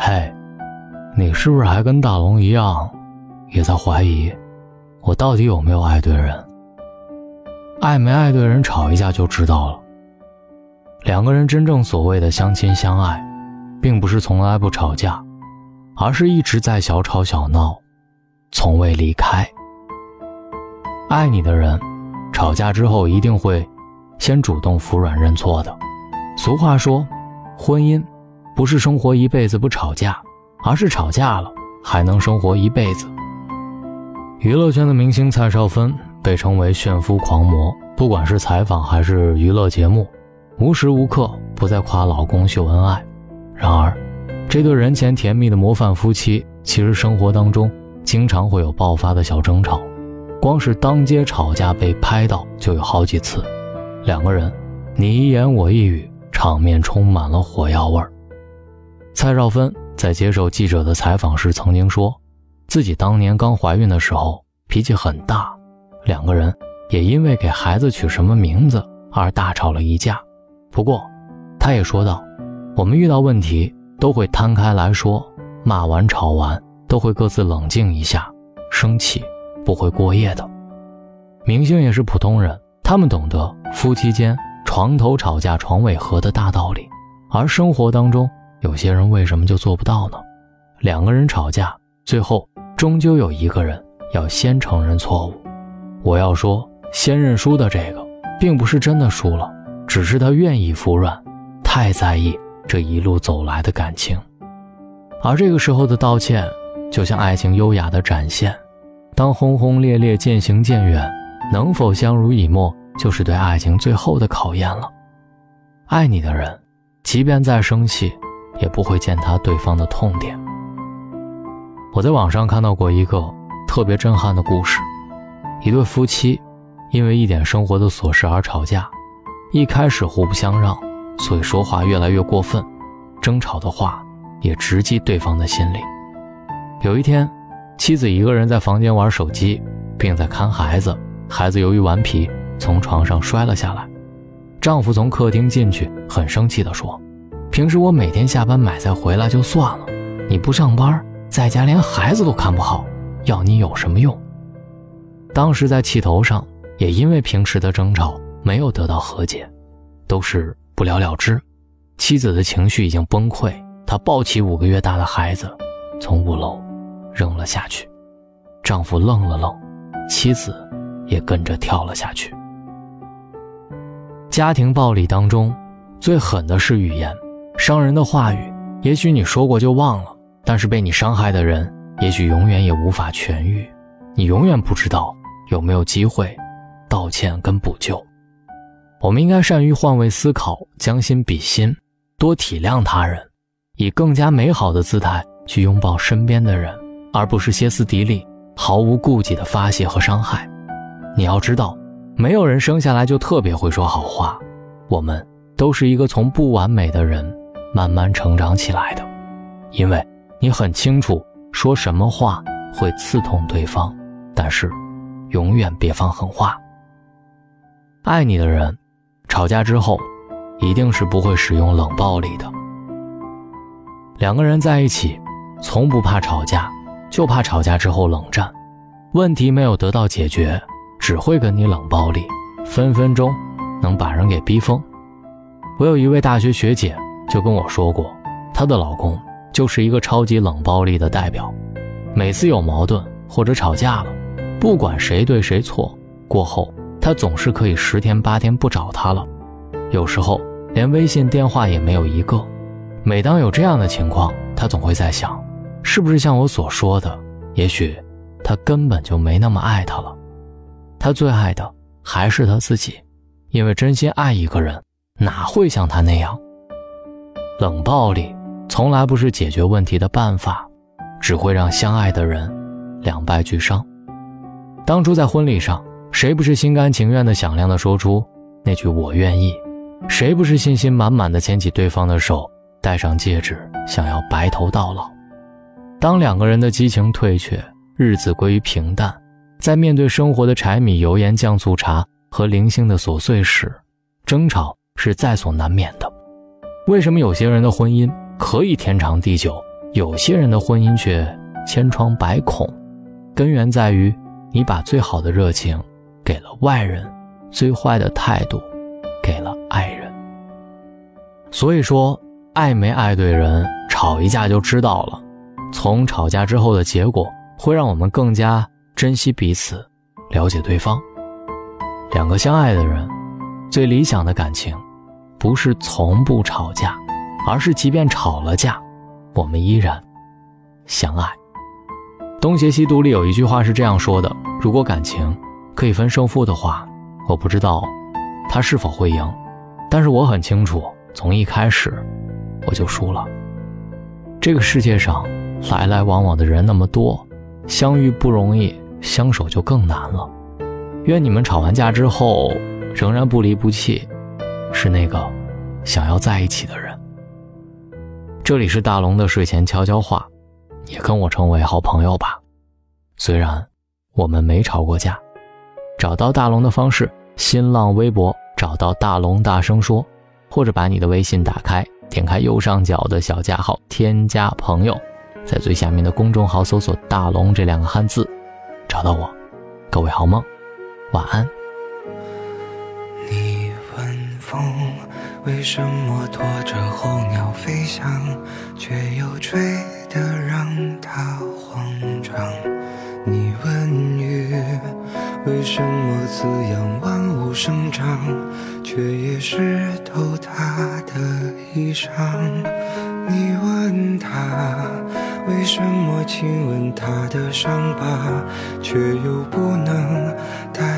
嘿，你是不是还跟大龙一样，也在怀疑我到底有没有爱对人？爱没爱对人，吵一架就知道了。两个人真正所谓的相亲相爱，并不是从来不吵架，而是一直在小吵小闹，从未离开。爱你的人，吵架之后一定会先主动服软认错的。俗话说，婚姻不是生活一辈子不吵架，而是吵架了还能生活一辈子。娱乐圈的明星蔡少芬被称为炫夫狂魔，不管是采访还是娱乐节目。无时无刻不在夸老公秀恩爱，然而，这对人前甜蜜的模范夫妻，其实生活当中经常会有爆发的小争吵，光是当街吵架被拍到就有好几次，两个人你一言我一语，场面充满了火药味儿。蔡少芬在接受记者的采访时曾经说，自己当年刚怀孕的时候脾气很大，两个人也因为给孩子取什么名字而大吵了一架。不过，他也说道：“我们遇到问题都会摊开来说，骂完吵完都会各自冷静一下，生气不会过夜的。明星也是普通人，他们懂得夫妻间床头吵架床尾和的大道理，而生活当中有些人为什么就做不到呢？两个人吵架，最后终究有一个人要先承认错误。我要说，先认输的这个，并不是真的输了。”只是他愿意服软，太在意这一路走来的感情，而这个时候的道歉，就像爱情优雅的展现。当轰轰烈烈渐行渐远，能否相濡以沫，就是对爱情最后的考验了。爱你的人，即便再生气，也不会践踏对方的痛点。我在网上看到过一个特别震撼的故事，一对夫妻，因为一点生活的琐事而吵架。一开始互不相让，所以说话越来越过分，争吵的话也直击对方的心里。有一天，妻子一个人在房间玩手机，并在看孩子。孩子由于顽皮，从床上摔了下来。丈夫从客厅进去，很生气地说：“平时我每天下班买菜回来就算了，你不上班，在家连孩子都看不好，要你有什么用？”当时在气头上，也因为平时的争吵。没有得到和解，都是不了了之。妻子的情绪已经崩溃，她抱起五个月大的孩子，从五楼扔了下去。丈夫愣了愣，妻子也跟着跳了下去。家庭暴力当中，最狠的是语言，伤人的话语，也许你说过就忘了，但是被你伤害的人，也许永远也无法痊愈。你永远不知道有没有机会道歉跟补救。我们应该善于换位思考，将心比心，多体谅他人，以更加美好的姿态去拥抱身边的人，而不是歇斯底里、毫无顾忌的发泄和伤害。你要知道，没有人生下来就特别会说好话，我们都是一个从不完美的人慢慢成长起来的。因为你很清楚说什么话会刺痛对方，但是永远别放狠话。爱你的人。吵架之后，一定是不会使用冷暴力的。两个人在一起，从不怕吵架，就怕吵架之后冷战。问题没有得到解决，只会跟你冷暴力，分分钟能把人给逼疯。我有一位大学学姐就跟我说过，她的老公就是一个超级冷暴力的代表。每次有矛盾或者吵架了，不管谁对谁错，过后。他总是可以十天八天不找他了，有时候连微信电话也没有一个。每当有这样的情况，他总会在想，是不是像我所说的，也许他根本就没那么爱他了。他最爱的还是他自己，因为真心爱一个人，哪会像他那样？冷暴力从来不是解决问题的办法，只会让相爱的人两败俱伤。当初在婚礼上。谁不是心甘情愿的、响亮的说出那句“我愿意”？谁不是信心满满的牵起对方的手，戴上戒指，想要白头到老？当两个人的激情退却，日子归于平淡，在面对生活的柴米油盐酱醋茶和零星的琐碎时，争吵是在所难免的。为什么有些人的婚姻可以天长地久，有些人的婚姻却千疮百孔，根源在于你把最好的热情给了外人，最坏的态度给了爱人。所以说，爱没爱对人，吵一架就知道了。从吵架之后的结果，会让我们更加珍惜彼此，了解对方。两个相爱的人，最理想的感情，不是从不吵架，而是即便吵了架，我们依然相爱。《东邪西毒》里有一句话是这样说的：“如果感情可以分胜负的话，我不知道他是否会赢，但是我很清楚，从一开始我就输了。这个世界上来来往往的人那么多，相遇不容易，相守就更难了。”愿你们吵完架之后仍然不离不弃，是那个想要在一起的人。这里是大龙的睡前悄悄话，也跟我成为好朋友吧。虽然我们没吵过架，找到大龙的方式：新浪微博找到大龙大声说，或者把你的微信打开，点开右上角的小加号，添加朋友，在最下面的公众号搜索“大龙”这两个汉字，找到我。各位好梦。晚安。风为什么拖着候鸟飞翔，却又吹得让它慌张？你问雨为什么滋养万物生长，却也湿透它的衣裳？你问他为什么亲吻他的伤疤，却又不能带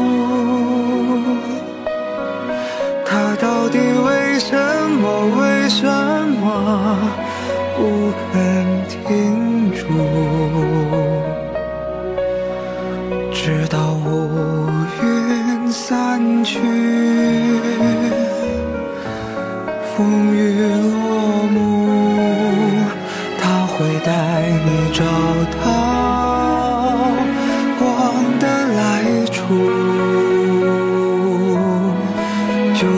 到底为什么？为什么不肯停住？直到乌云散去，风雨落幕。他会带你找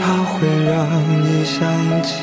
它会让你想起